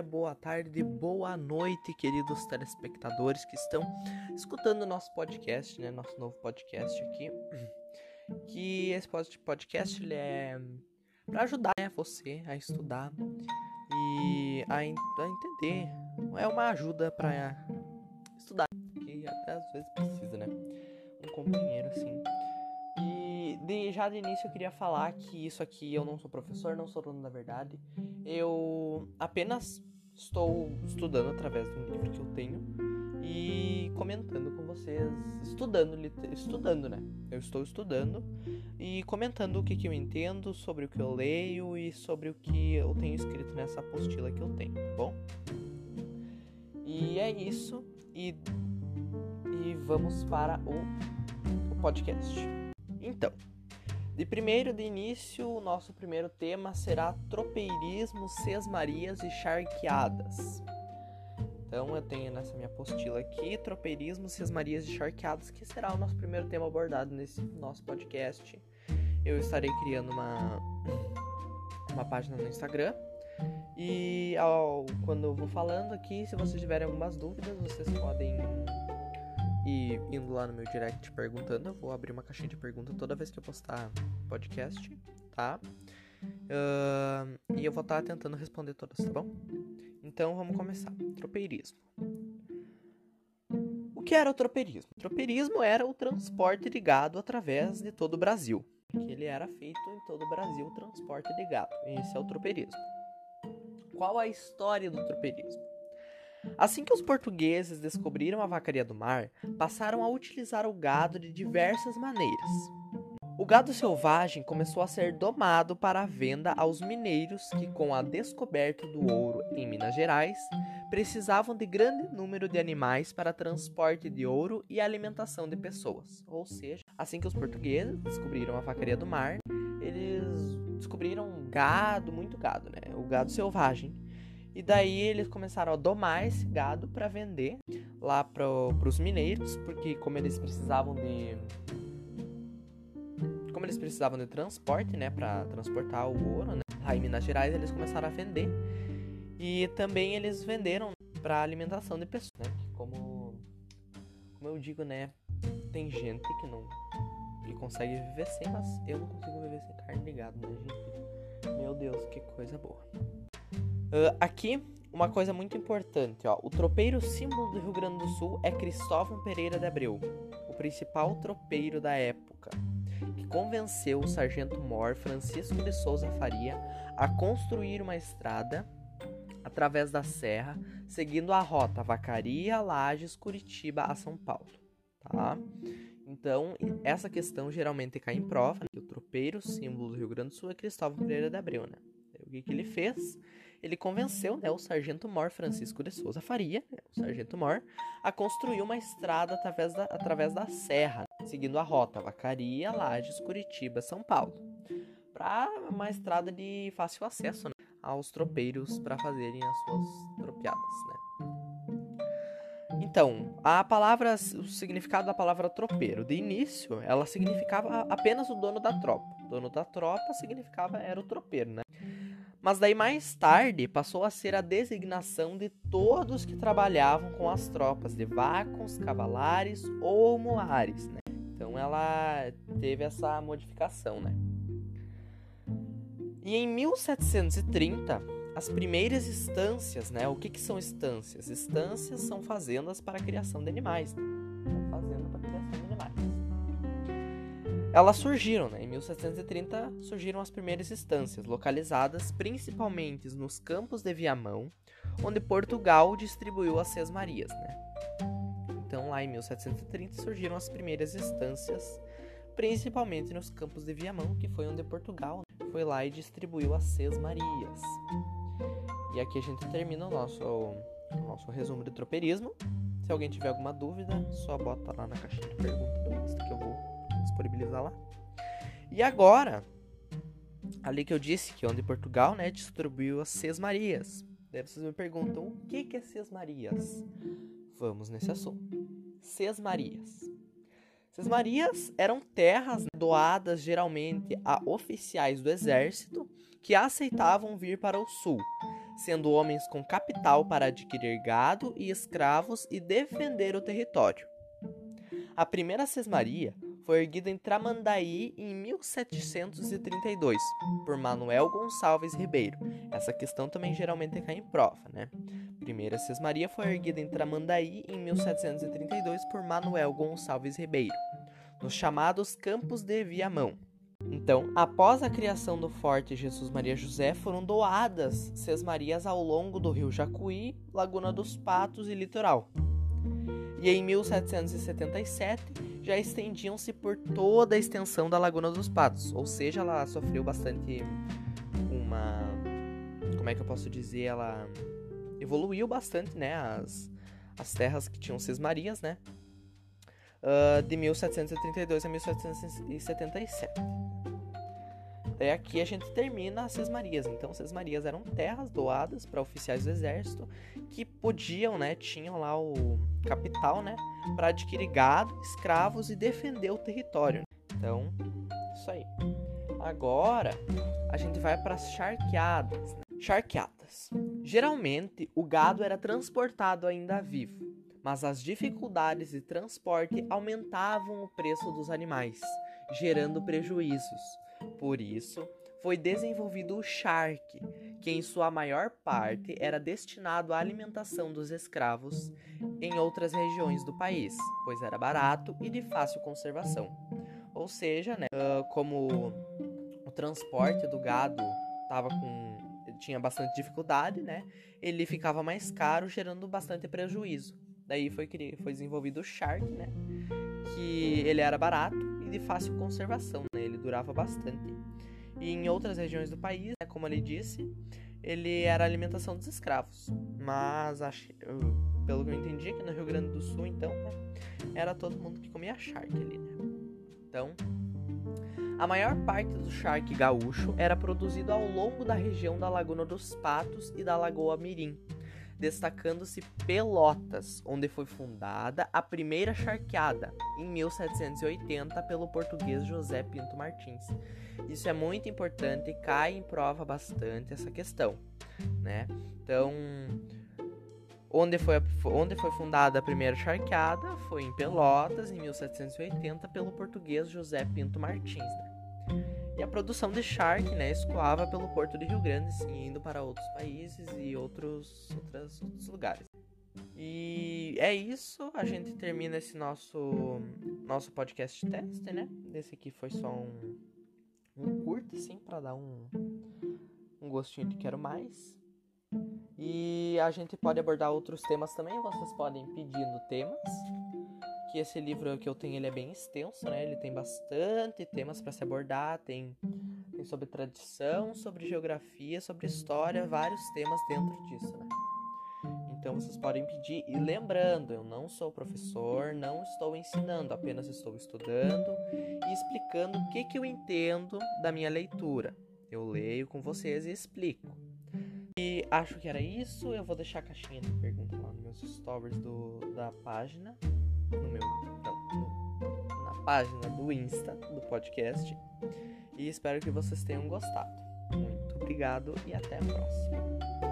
dia, boa tarde, boa noite, queridos telespectadores que estão escutando o nosso podcast, né? Nosso novo podcast aqui. Que esse podcast ele é para ajudar né, você a estudar e a, a entender. É uma ajuda para estudar, que até às vezes precisa, né? Um companheiro assim de, já de início eu queria falar que isso aqui eu não sou professor, não sou dono da verdade. Eu apenas estou estudando através de um livro que eu tenho e comentando com vocês, estudando, estudando, né? Eu estou estudando e comentando o que, que eu entendo, sobre o que eu leio e sobre o que eu tenho escrito nessa apostila que eu tenho, tá bom? E é isso e, e vamos para o, o podcast. Então, de primeiro, de início, o nosso primeiro tema será tropeirismo, sesmarias e charqueadas. Então eu tenho nessa minha apostila aqui tropeirismo, sesmarias e charqueadas, que será o nosso primeiro tema abordado nesse nosso podcast. Eu estarei criando uma, uma página no Instagram. E ao, quando eu vou falando aqui, se vocês tiverem algumas dúvidas, vocês podem e indo lá no meu direct perguntando, eu vou abrir uma caixinha de pergunta toda vez que eu postar podcast, tá? Uh, e eu vou estar tá tentando responder todas, tá bom? Então vamos começar. Tropeirismo. O que era o tropeirismo? O tropeirismo era o transporte de gado através de todo o Brasil. Que ele era feito em todo o Brasil, o transporte de gado. Esse é o tropeirismo. Qual a história do tropeirismo? Assim que os portugueses descobriram a vacaria do mar, passaram a utilizar o gado de diversas maneiras. O gado selvagem começou a ser domado para a venda aos mineiros que, com a descoberta do ouro em Minas Gerais, precisavam de grande número de animais para transporte de ouro e alimentação de pessoas. Ou seja, assim que os portugueses descobriram a vacaria do mar, eles descobriram gado, muito gado, né? O gado selvagem e daí eles começaram a domar esse gado para vender lá para os mineiros, porque como eles precisavam de como eles precisavam de transporte, né, para transportar o ouro, né, lá em Minas Gerais eles começaram a vender. E também eles venderam para alimentação de pessoas, né? Como como eu digo, né, tem gente que não que consegue viver sem, mas eu não consigo viver sem carne de gado, né, gente? Meu Deus, que coisa boa. Uh, aqui, uma coisa muito importante, ó. O tropeiro símbolo do Rio Grande do Sul é Cristóvão Pereira de Abreu, o principal tropeiro da época, que convenceu o sargento-mor Francisco de Souza Faria a construir uma estrada através da serra, seguindo a rota Vacaria, Lages, Curitiba a São Paulo, tá? Então, essa questão geralmente cai em prova, né? o tropeiro símbolo do Rio Grande do Sul é Cristóvão Pereira de Abreu, né? O que, que ele fez? Ele convenceu né, o sargento Mor Francisco de Souza Faria, né, o sargento Mor, a construir uma estrada através da, através da serra, seguindo a rota Vacaria, Lages, Curitiba, São Paulo, para uma estrada de fácil acesso né, aos tropeiros para fazerem as suas tropeadas. Né. Então, a palavra, o significado da palavra tropeiro, de início, ela significava apenas o dono da tropa. O dono da tropa significava era o tropeiro, né? Mas daí mais tarde passou a ser a designação de todos que trabalhavam com as tropas de vacos, cavalares ou mulares, né? Então ela teve essa modificação, né? E em 1730, as primeiras estâncias, né? O que, que são estâncias? Estâncias são fazendas para a criação de animais. Né? Elas surgiram, né? Em 1730 surgiram as primeiras estâncias, localizadas principalmente nos campos de Viamão, onde Portugal distribuiu as Seis Marias, né? Então, lá em 1730 surgiram as primeiras estâncias, principalmente nos campos de Viamão, que foi onde Portugal foi lá e distribuiu as Seis Marias. E aqui a gente termina o nosso, o nosso resumo de tropeirismo. Se alguém tiver alguma dúvida, só bota lá na caixinha de pergunta do Insta que eu vou disponibilizar lá. E agora, ali que eu disse que onde Portugal, né, distribuiu as Seis Marias. Daí vocês me perguntam, o que que é Seis Marias? Vamos nesse assunto. Seis Marias. Seis Marias eram terras doadas geralmente a oficiais do exército que aceitavam vir para o sul, sendo homens com capital para adquirir gado e escravos e defender o território. A primeira sesmaria foi erguida em Tramandaí em 1732 por Manuel Gonçalves Ribeiro. Essa questão também geralmente cai em prova, né? Primeira sesmaria foi erguida em Tramandaí em 1732 por Manuel Gonçalves Ribeiro, nos chamados Campos de Viamão. Então, após a criação do Forte Jesus Maria José, foram doadas sesmarias ao longo do rio Jacuí, Laguna dos Patos e litoral. E em 1777 já estendiam-se por toda a extensão da Laguna dos Patos, ou seja, ela sofreu bastante uma como é que eu posso dizer, ela evoluiu bastante, né, as, as terras que tinham sesmarias, né, uh, de 1732 a 1777. Daí aqui a gente termina as sesmarias. Então, sesmarias eram terras doadas para oficiais do exército que podiam, né, tinham lá o capital, né, para adquirir gado, escravos e defender o território. Então, isso aí. Agora, a gente vai para as charqueadas. Né? Charqueadas. Geralmente, o gado era transportado ainda vivo, mas as dificuldades de transporte aumentavam o preço dos animais, gerando prejuízos. Por isso, foi desenvolvido o charque, que em sua maior parte era destinado à alimentação dos escravos em outras regiões do país, pois era barato e de fácil conservação. Ou seja, né, como o transporte do gado tava com tinha bastante dificuldade, né? Ele ficava mais caro, gerando bastante prejuízo. Daí foi foi desenvolvido o Shark, né? Que ele era barato e de fácil conservação, né? Ele durava bastante. E em outras regiões do país, né, como ele disse, ele era a alimentação dos escravos. Mas pelo que eu entendi, aqui no Rio Grande do Sul, então, né, era todo mundo que comia charque ali, né? Então, a maior parte do charque gaúcho era produzido ao longo da região da Laguna dos Patos e da Lagoa Mirim, destacando-se Pelotas, onde foi fundada a primeira charqueada, em 1780, pelo português José Pinto Martins. Isso é muito importante e cai em prova bastante essa questão, né? Então, onde foi, onde foi fundada a primeira charqueada foi em Pelotas, em 1780, pelo português José Pinto Martins, né? E a produção de charque, né, escoava pelo porto de Rio Grande, sim, indo para outros países e outros, outros, outros lugares. E é isso, a gente termina esse nosso nosso podcast teste, né? Esse aqui foi só um, um curto, assim, para dar um, um gostinho de quero mais. E a gente pode abordar outros temas também, vocês podem pedindo temas que esse livro que eu tenho ele é bem extenso, né? Ele tem bastante temas para se abordar, tem, tem sobre tradição, sobre geografia, sobre história, vários temas dentro disso, né? Então vocês podem pedir e lembrando, eu não sou professor, não estou ensinando, apenas estou estudando e explicando o que que eu entendo da minha leitura. Eu leio com vocês e explico. E acho que era isso. Eu vou deixar a caixinha de perguntas lá nos meus stories do, da página no meu. Não, na página do Insta do podcast. E espero que vocês tenham gostado. Muito obrigado e até a próxima.